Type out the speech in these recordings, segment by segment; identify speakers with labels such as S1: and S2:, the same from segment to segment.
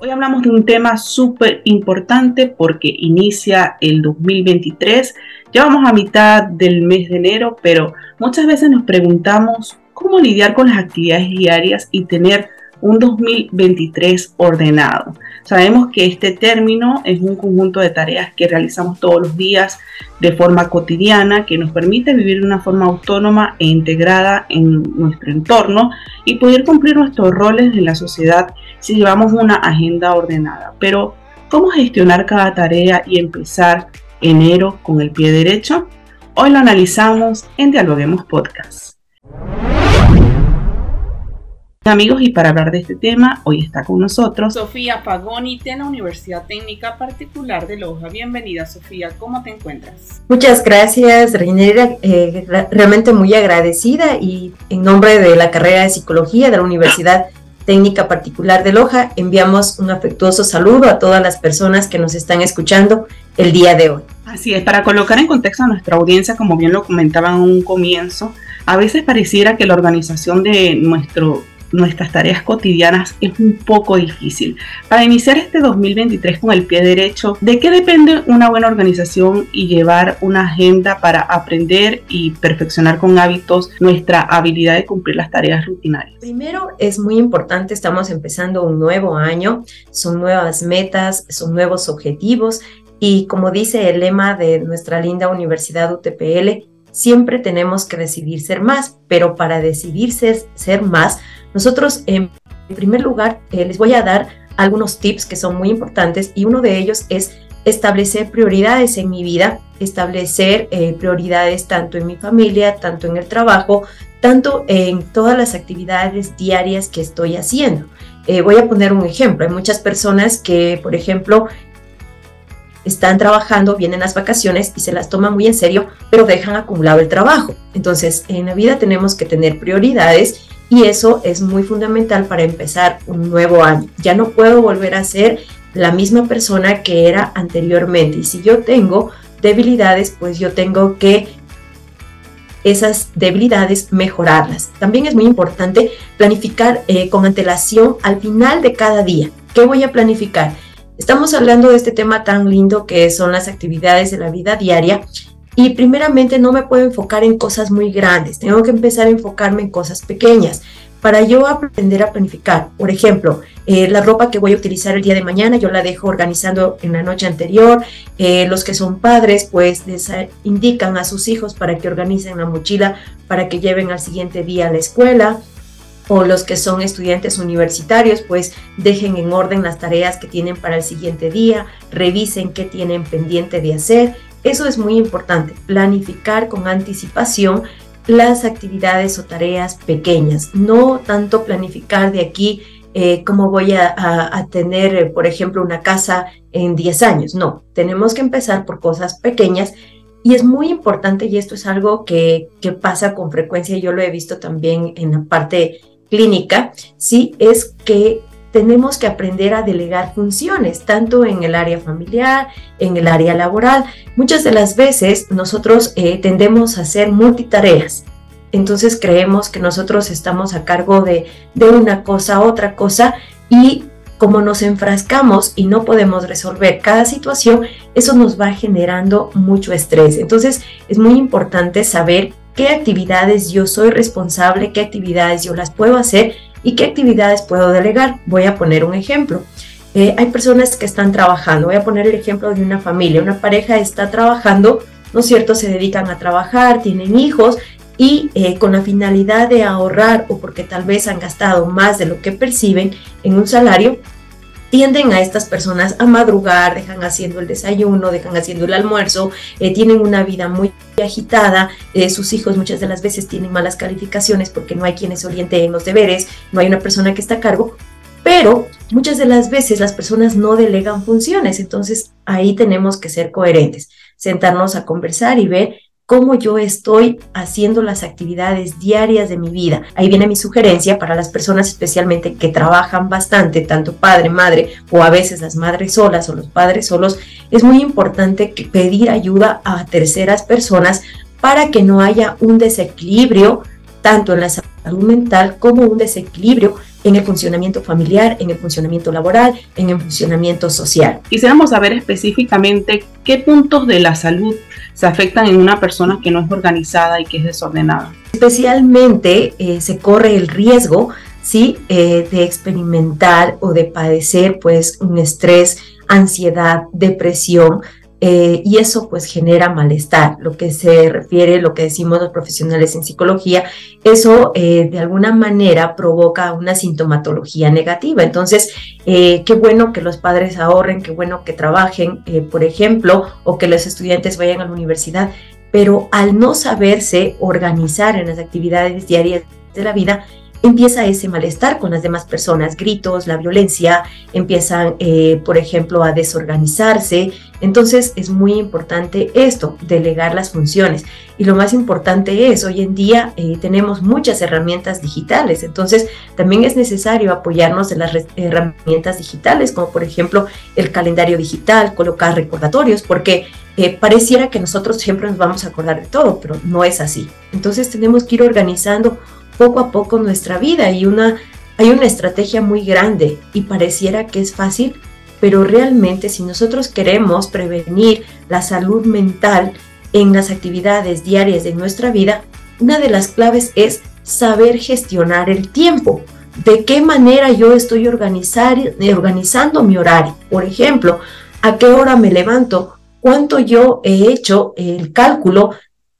S1: Hoy hablamos de un tema súper importante porque inicia el 2023. Ya vamos a mitad del mes de enero, pero muchas veces nos preguntamos cómo lidiar con las actividades diarias y tener un 2023 ordenado. Sabemos que este término es un conjunto de tareas que realizamos todos los días de forma cotidiana que nos permite vivir de una forma autónoma e integrada en nuestro entorno y poder cumplir nuestros roles en la sociedad si llevamos una agenda ordenada. Pero, ¿cómo gestionar cada tarea y empezar enero con el pie derecho? Hoy lo analizamos en Dialoguemos Podcast. Amigos, y para hablar de este tema, hoy está con nosotros Sofía Pagoni de la Universidad Técnica Particular de Loja. Bienvenida, Sofía, ¿cómo te encuentras?
S2: Muchas gracias, Reinera. Eh, realmente muy agradecida y en nombre de la carrera de Psicología de la Universidad Técnica Particular de Loja, enviamos un afectuoso saludo a todas las personas que nos están escuchando el día de hoy.
S1: Así es, para colocar en contexto a nuestra audiencia, como bien lo comentaba en un comienzo, a veces pareciera que la organización de nuestro nuestras tareas cotidianas es un poco difícil. Para iniciar este 2023 con el pie derecho, ¿de qué depende una buena organización y llevar una agenda para aprender y perfeccionar con hábitos nuestra habilidad de cumplir las tareas rutinarias?
S2: Primero es muy importante, estamos empezando un nuevo año, son nuevas metas, son nuevos objetivos y como dice el lema de nuestra linda Universidad UTPL, siempre tenemos que decidir ser más, pero para decidir ser, más, nosotros, en primer lugar, eh, les voy a dar algunos tips que son muy importantes y uno de ellos es establecer prioridades en mi vida, establecer eh, prioridades tanto en mi familia, tanto en el trabajo, tanto en todas las actividades diarias que estoy haciendo. Eh, voy a poner un ejemplo. Hay muchas personas que, por ejemplo, están trabajando, vienen las vacaciones y se las toman muy en serio, pero dejan acumulado el trabajo. Entonces, en la vida tenemos que tener prioridades y eso es muy fundamental para empezar un nuevo año. Ya no puedo volver a ser la misma persona que era anteriormente. Y si yo tengo debilidades, pues yo tengo que esas debilidades mejorarlas. También es muy importante planificar eh, con antelación al final de cada día. ¿Qué voy a planificar? Estamos hablando de este tema tan lindo que son las actividades de la vida diaria y primeramente no me puedo enfocar en cosas muy grandes, tengo que empezar a enfocarme en cosas pequeñas para yo aprender a planificar. Por ejemplo, eh, la ropa que voy a utilizar el día de mañana, yo la dejo organizando en la noche anterior. Eh, los que son padres, pues les indican a sus hijos para que organicen la mochila para que lleven al siguiente día a la escuela. O los que son estudiantes universitarios, pues dejen en orden las tareas que tienen para el siguiente día, revisen qué tienen pendiente de hacer eso es muy importante, planificar con anticipación las actividades o tareas pequeñas, no tanto planificar de aquí eh, cómo voy a, tener, eh, por ejemplo, una casa en 10 años. No, tenemos que empezar por cosas pequeñas y es muy importante, y esto es algo que, que pasa con frecuencia, yo lo he visto también en la parte clínica, sí, es que tenemos que aprender a delegar funciones, tanto en el área familiar, en el área laboral. Muchas de las veces nosotros eh, tendemos a hacer multitareas. Entonces creemos que nosotros estamos a cargo de, de una cosa, otra cosa, y como nos enfrascamos y no podemos resolver cada situación, eso nos va generando mucho estrés. Entonces es muy importante saber qué actividades yo soy responsable, qué actividades yo las puedo hacer y qué actividades puedo delegar. Voy a poner un ejemplo. Eh, hay personas que están trabajando. Voy a poner el ejemplo de una familia. Una pareja está trabajando ¿no es cierto?, se dedican a trabajar, tienen hijos y eh, con la finalidad de ahorrar o porque tal vez han gastado más de lo que perciben en un salario, tienden a estas personas a madrugar, dejan haciendo el desayuno, dejan haciendo el almuerzo, eh, tienen una vida muy agitada, eh, sus hijos muchas de las veces tienen malas calificaciones porque no hay quienes orienten en los deberes, no hay una persona que está a cargo, pero muchas de las veces las personas no delegan funciones, entonces ahí tenemos que ser coherentes, sentarnos a conversar y ver cómo yo estoy haciendo las actividades diarias de mi vida. Ahí viene mi sugerencia para las personas especialmente que trabajan bastante, tanto padre, madre o a veces las madres solas o los padres solos. Es muy importante pedir ayuda a terceras personas para que no haya un desequilibrio tanto en la salud mental como un desequilibrio en el funcionamiento familiar, en el funcionamiento laboral, en el funcionamiento social.
S1: Quisiéramos saber específicamente qué puntos de la salud se afectan en una persona que no es organizada y que es desordenada.
S2: Especialmente eh, se corre el riesgo ¿sí? Eh, de experimentar o de padecer pues un estrés, ansiedad, depresión, eh, y eso pues genera malestar, lo que se refiere, lo que decimos los profesionales en psicología, eso eh, de alguna manera provoca una sintomatología negativa. Entonces, eh, qué bueno que los padres ahorren, qué bueno que trabajen, por ejemplo, o que los estudiantes vayan a la universidad, pero al no saberse organizar en las actividades diarias de la vida, empieza ese malestar con las demás personas, gritos, la violencia, empiezan, eh, por ejemplo, a desorganizarse. Entonces es muy importante esto, delegar las funciones. Y lo más importante es, hoy en día eh, tenemos muchas herramientas digitales, entonces también es necesario apoyarnos en las herramientas digitales, como por ejemplo el calendario digital, colocar recordatorios, porque eh, pareciera que nosotros siempre nos vamos a acordar de todo, pero no es así. Entonces tenemos que ir organizando poco a poco nuestra vida y una, hay una estrategia muy grande y pareciera que es fácil, pero realmente si nosotros queremos prevenir la salud mental en las actividades diarias de nuestra vida, una de las claves es saber gestionar el tiempo. ¿De qué manera yo estoy organizando mi horario? Por ejemplo, ¿a qué hora me levanto? ¿Cuánto yo he hecho el cálculo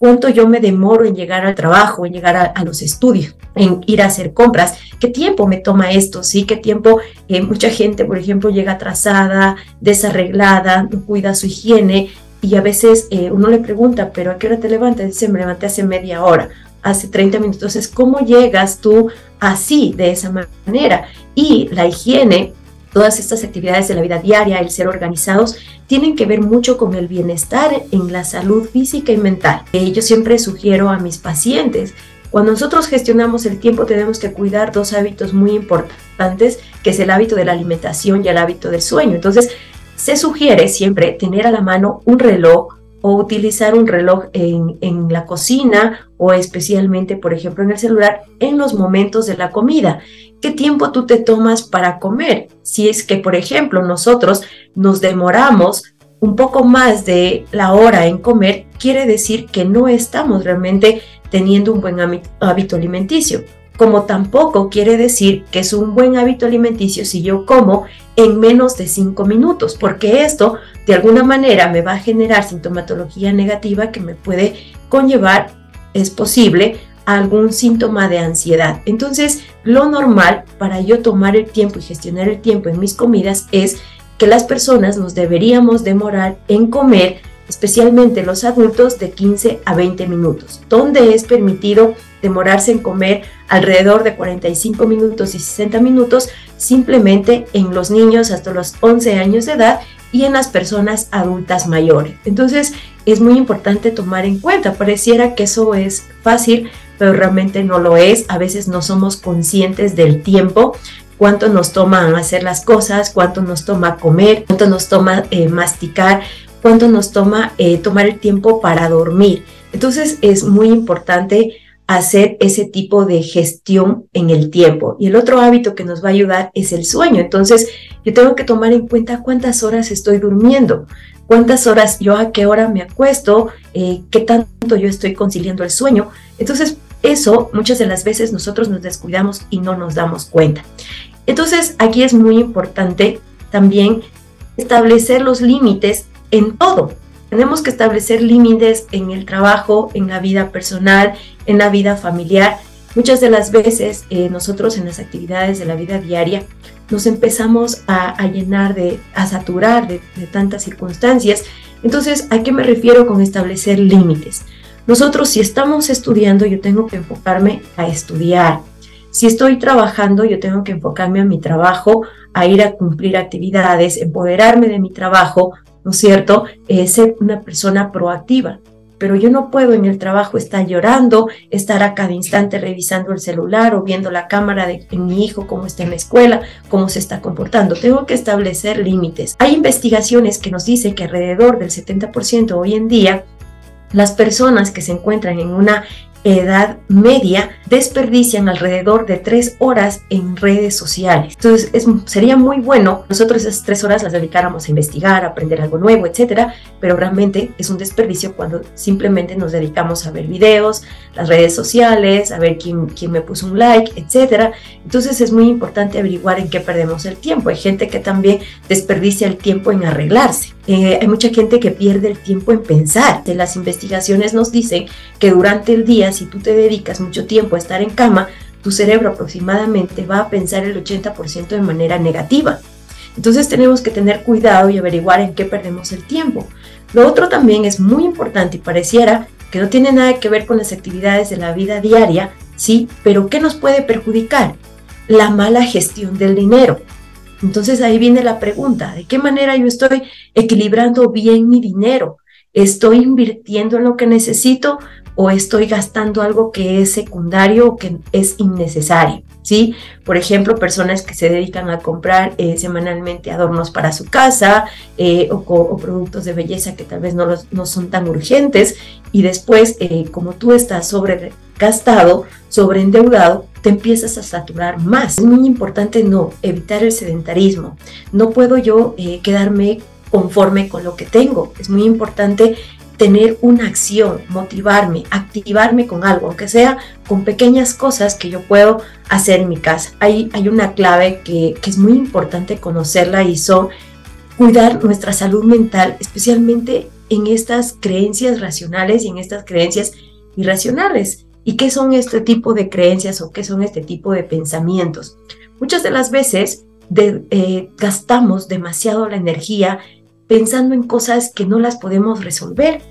S2: cuánto yo me demoro en llegar al trabajo, en llegar a, los estudios, en ir a hacer compras, qué tiempo me toma esto, sí, qué tiempo eh, mucha gente, por ejemplo, llega atrasada, desarreglada, no cuida su higiene y a veces eh, uno le pregunta, pero ¿a qué hora te levantas? Dice, me levanté hace media hora, hace 30 minutos. Entonces, ¿cómo llegas tú así, de esa manera? Y la higiene Todas estas actividades de la vida diaria, el ser organizados, tienen que ver mucho con el bienestar en la salud física y mental. Eh, yo siempre sugiero a mis pacientes, cuando nosotros gestionamos el tiempo tenemos que cuidar dos hábitos muy importantes, que es el hábito de la alimentación y el hábito del sueño. Entonces, se sugiere siempre tener a la mano un reloj o utilizar un reloj en, en, la cocina o especialmente, por ejemplo, en el celular en los momentos de la comida. ¿Qué tiempo tú te tomas para comer? Si es que, por ejemplo, nosotros nos demoramos un poco más de la hora en comer, quiere decir que no estamos realmente teniendo un buen hábito alimenticio. Como tampoco quiere decir que es un buen hábito alimenticio si yo como en menos de cinco minutos, porque esto de alguna manera me va a generar sintomatología negativa que me puede conllevar, es posible, algún síntoma de ansiedad. Entonces, lo normal para yo tomar el tiempo y gestionar el tiempo en mis comidas es que las personas nos deberíamos demorar en comer, especialmente los adultos, de 15 a 20 minutos, donde es permitido demorarse en comer alrededor de 45 minutos y 60 minutos, simplemente en los niños hasta los 11 años de edad y en las personas adultas mayores. Entonces es muy importante tomar en cuenta, pareciera que eso es fácil, pero realmente no lo es. A veces no somos conscientes del tiempo, cuánto nos toma hacer las cosas, cuánto nos toma comer, cuánto nos toma eh, masticar, cuánto nos toma eh, tomar el tiempo para dormir. Entonces es muy importante hacer ese tipo de gestión en el tiempo. Y el otro hábito que nos va a ayudar es el sueño. Entonces, yo tengo que tomar en cuenta cuántas horas estoy durmiendo, cuántas horas yo a qué hora me acuesto, eh, qué tanto yo estoy conciliando el sueño. Entonces, eso muchas de las veces nosotros nos descuidamos y no nos damos cuenta. Entonces, aquí es muy importante también establecer los límites en todo. Tenemos que establecer límites en el trabajo, en la vida personal, en la vida familiar. Muchas de las veces eh, nosotros en las actividades de la vida diaria nos empezamos a, llenar de, a saturar de, de tantas circunstancias. Entonces, ¿a qué me refiero con establecer límites? Nosotros si estamos estudiando, yo tengo que enfocarme a estudiar. Si estoy trabajando, yo tengo que enfocarme a mi trabajo, a ir a cumplir actividades, empoderarme de mi trabajo, ¿no es cierto? Eh, ser una persona proactiva. Pero yo no puedo en el trabajo estar llorando, estar a cada instante revisando el celular o viendo la cámara de mi hijo, cómo está en la escuela, cómo se está comportando. Tengo que establecer límites. Hay investigaciones que nos dicen que alrededor del 70% hoy en día las personas que se encuentran en una edad media desperdician alrededor de tres horas en redes sociales. Entonces, sería muy bueno nosotros esas tres horas las dedicáramos a investigar, aprender algo nuevo, etcétera, pero realmente es un desperdicio cuando simplemente nos dedicamos a ver videos, las redes sociales, a ver quién, quién me puso un like, etcétera. Entonces, es muy importante averiguar en qué perdemos el tiempo. Hay gente que también desperdicia el tiempo en arreglarse. Eh, hay mucha gente que pierde el tiempo en pensar. Las investigaciones nos dicen que durante el día, si tú te dedicas mucho tiempo a estar en cama, tu cerebro aproximadamente va a pensar el 80% de manera negativa. Entonces tenemos que tener cuidado y averiguar en qué perdemos el tiempo. Lo otro también es muy importante y pareciera que no tiene nada que ver con las actividades de la vida diaria, sí, pero ¿qué nos puede perjudicar? La mala gestión del dinero. Entonces ahí viene la pregunta, ¿de qué manera yo estoy equilibrando bien mi dinero? ¿Estoy invirtiendo en lo que necesito o estoy gastando algo que es secundario o que es innecesario? ¿Sí? Por ejemplo, personas que se dedican a comprar eh, semanalmente adornos para su casa eh, o, productos de belleza que tal vez no, no son tan urgentes y después, eh, como tú estás sobre gastado, sobreendeudado, te empiezas a saturar más. Es muy importante no evitar el sedentarismo. No puedo yo quedarme conforme con lo que tengo. Es muy importante tener una acción, motivarme, activarme con algo, aunque sea con pequeñas cosas que yo puedo hacer en mi casa. Hay, hay una clave que, que es muy importante conocerla y son cuidar nuestra salud mental, especialmente en estas creencias racionales y en estas creencias irracionales. ¿Y qué son este tipo de creencias o qué son este tipo de pensamientos? Muchas de las veces eh, gastamos demasiado la energía pensando en cosas que no las podemos resolver.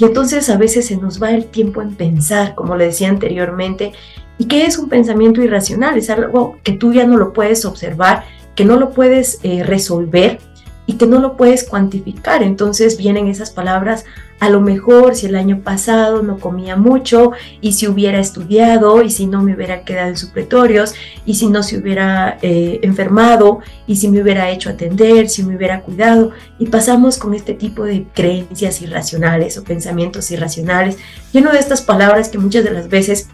S2: Y entonces a veces se nos va el tiempo en pensar, como le decía anteriormente. ¿Y qué es un pensamiento irracional? Es algo que tú ya no lo puedes observar, que no lo puedes eh, resolver y que no lo puedes cuantificar. Entonces vienen esas palabras, a lo mejor si el año pasado no comía mucho y si hubiera estudiado y si no me hubiera quedado en supletorios y si no se hubiera eh, enfermado y si me hubiera hecho atender, si me hubiera cuidado. Y pasamos con este tipo de creencias irracionales o pensamientos irracionales, lleno de estas palabras que muchas de las veces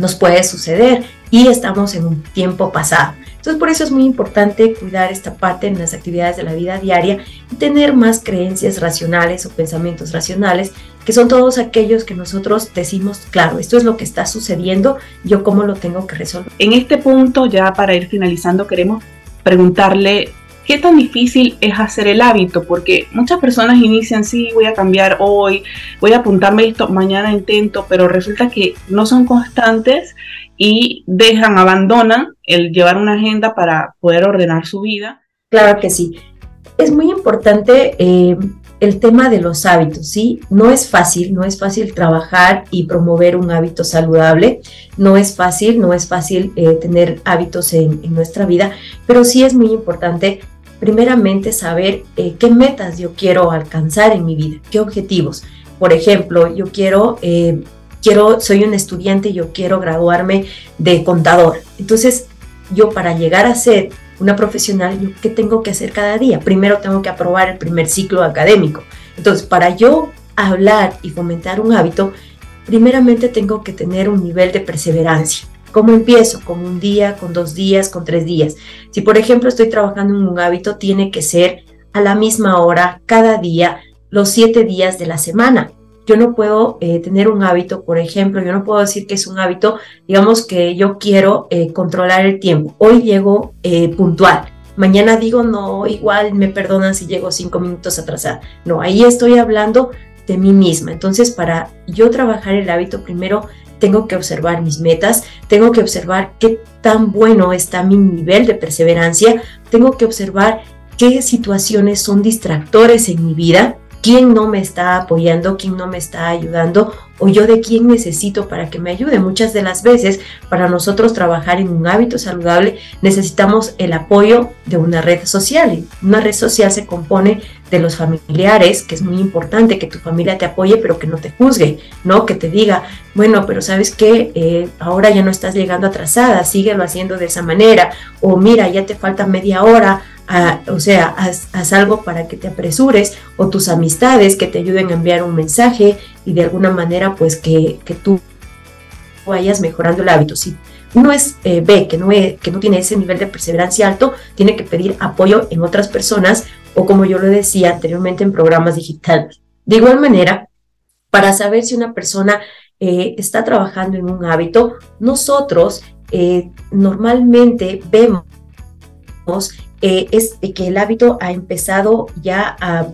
S2: nos puede suceder y estamos en un tiempo pasado. Entonces, por eso es muy importante cuidar esta parte en las actividades de la vida diaria y tener más creencias racionales o pensamientos racionales, que son todos aquellos que nosotros decimos, claro, esto es lo que está sucediendo, yo cómo lo tengo que resolver.
S1: En este punto, ya para ir finalizando, queremos preguntarle ¿Qué tan difícil es hacer el hábito? Porque muchas personas inician, sí, voy a cambiar hoy, voy a apuntarme esto, mañana intento, pero resulta que no son constantes y dejan, abandonan el llevar una agenda para poder ordenar su vida.
S2: Claro que sí. Es muy importante eh, el tema de los hábitos, ¿sí? No es fácil, no es fácil trabajar y promover un hábito saludable, no es fácil, no es fácil eh, tener hábitos en, nuestra vida, pero sí es muy importante primeramente saber eh, qué metas yo quiero alcanzar en mi vida, qué objetivos. Por ejemplo, yo quiero quiero, soy un estudiante yo quiero graduarme de contador. Entonces, yo para llegar a ser una profesional, ¿qué tengo que hacer cada día? Primero tengo que aprobar el primer ciclo académico. Entonces, para yo hablar y fomentar un hábito, primeramente tengo que tener un nivel de perseverancia. ¿Cómo empiezo? Con un día, con dos días, con tres días. Si por ejemplo estoy trabajando en un hábito, tiene que ser a la misma hora, cada día, los siete días de la semana yo no puedo eh, tener un hábito, por ejemplo, yo no puedo decir que es un hábito, digamos que yo quiero eh, controlar el tiempo. Hoy llego eh, puntual, mañana digo, no, igual me perdonan si llego cinco minutos atrasada. No, ahí estoy hablando de mí misma. Entonces, para yo trabajar el hábito, primero tengo que observar mis metas, tengo que observar qué tan bueno está mi nivel de perseverancia, tengo que observar qué situaciones son distractores en mi vida, quién no me está apoyando, quién no me está ayudando o yo de quién necesito para que me ayude. Muchas de las veces para nosotros trabajar en un hábito saludable necesitamos el apoyo de una red social. Una red social se compone de los familiares, que es muy importante que tu familia te apoye, pero que no te juzgue, ¿no? Que te diga, bueno, pero sabes que eh, ahora ya no estás llegando atrasada, síguelo haciendo de esa manera, o mira, ya te falta media hora, o sea, haz, algo para que te apresures o tus amistades que te ayuden a enviar un mensaje y de alguna manera pues que, tú vayas mejorando el hábito. Si uno es, eh, ve que no, que no tiene ese nivel de perseverancia alto, tiene que pedir apoyo en otras personas o como yo lo decía anteriormente en programas digitales. De igual manera, para saber si una persona eh, está trabajando en un hábito, nosotros eh, normalmente vemos eh, es que el hábito ha empezado ya a,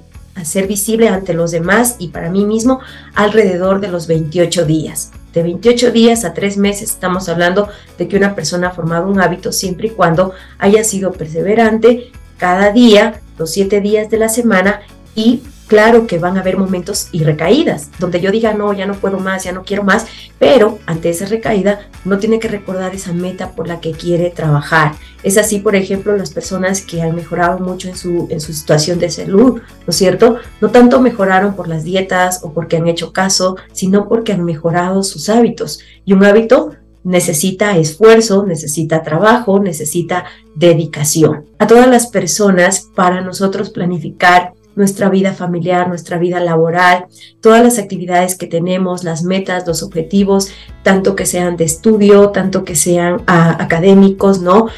S2: ser visible ante los demás y para mí mismo alrededor de los 28 días. De 28 días a 3 meses estamos hablando de que una persona ha formado un hábito siempre y cuando haya sido perseverante cada día, los 7 días de la semana y Claro que van a haber momentos y recaídas, donde yo diga, no, ya no puedo más, ya no quiero más, pero ante esa recaída no tiene que recordar esa meta por la que quiere trabajar. Es así, por ejemplo, las personas que han mejorado mucho en su, en su situación de salud, ¿no es cierto? No tanto mejoraron por las dietas o porque han hecho caso, sino porque han mejorado sus hábitos. Y un hábito necesita esfuerzo, necesita trabajo, necesita dedicación. A todas las personas, para nosotros planificar nuestra vida familiar, nuestra vida laboral, todas las actividades que tenemos, las metas, los objetivos, tanto que sean de estudio, tanto que sean ah, académicos, ¿no?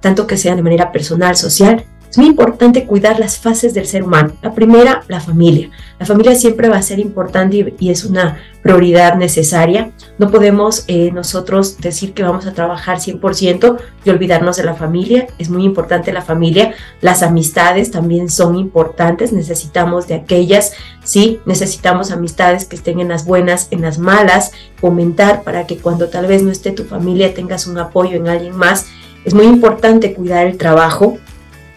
S2: Tanto que sean de manera personal, social, es muy importante cuidar las fases del ser humano. La primera, la familia. La familia siempre va a ser importante y, es una prioridad necesaria. No podemos eh, nosotros decir que vamos a trabajar 100% y olvidarnos de la familia. Es muy importante la familia. Las amistades también son importantes. Necesitamos de aquellas, sí, necesitamos amistades que estén en las buenas, en las malas. Fomentar para que cuando tal vez no esté tu familia tengas un apoyo en alguien más. Es muy importante cuidar el trabajo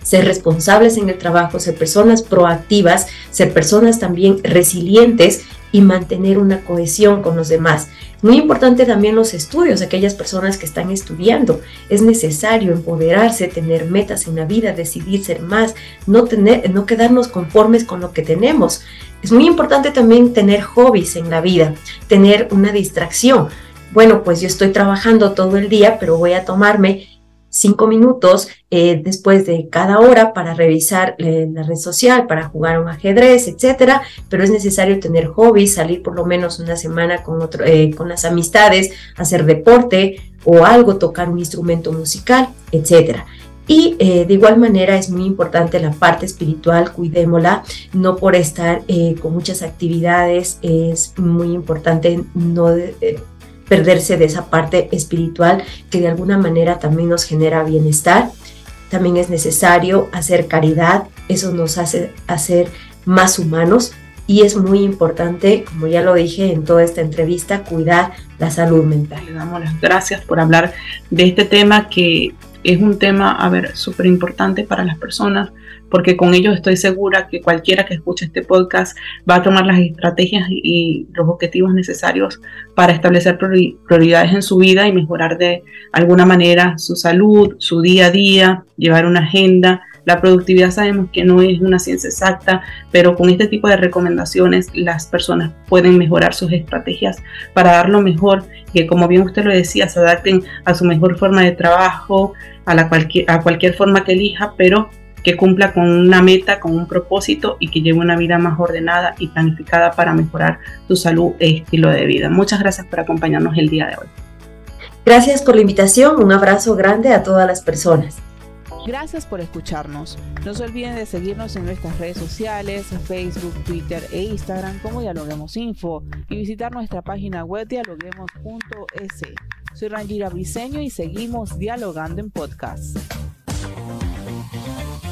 S2: ser responsables en el trabajo, ser personas proactivas, ser personas también resilientes y mantener una cohesión con los demás. Muy importante también los estudios, aquellas personas que están estudiando. Es necesario empoderarse, tener metas en la vida, decidir ser más, no, tener, no quedarnos conformes con lo que tenemos. Es muy importante también tener hobbies en la vida, tener una distracción. Bueno, pues yo estoy trabajando todo el día, pero voy a tomarme cinco minutos eh, después de cada hora para revisar eh, la red social, para jugar un ajedrez, etcétera. Pero es necesario tener hobbies, salir por lo menos una semana con, otro, eh, con las amistades, hacer deporte o algo, tocar un instrumento musical, etcétera. Y de igual manera es muy importante la parte espiritual, cuidémosla, no por estar con muchas actividades, es muy importante no perderse de esa parte espiritual que de alguna manera también nos genera bienestar. También es necesario hacer caridad, eso nos hace hacer más humanos y es muy importante, como ya lo dije en toda esta entrevista, cuidar la salud mental.
S1: Le damos las gracias por hablar de este tema que es un tema, a ver, súper importante para las personas porque con ellos estoy segura que cualquiera que escuche este podcast va a tomar las estrategias y los objetivos necesarios para establecer prioridades en su vida y mejorar de alguna manera su salud, su día a día, llevar una agenda. La productividad sabemos que no es una ciencia exacta, pero con este tipo de recomendaciones las personas pueden mejorar sus estrategias para dar lo mejor, que como bien usted lo decía, se adapten a su mejor forma de trabajo, a, cualquier forma que elija, pero que cumpla con una meta, con un propósito y que lleve una vida más ordenada y planificada para mejorar tu salud e estilo de vida. Muchas gracias por acompañarnos el día de hoy.
S2: Gracias por la invitación, un abrazo grande a todas las personas.
S3: Gracias por escucharnos. No se olviden de seguirnos en nuestras redes sociales, Facebook, Twitter e Instagram como Dialoguemos Info y visitar nuestra página web dialoguemos.es. Soy Rangira Briseño y seguimos dialogando en podcast.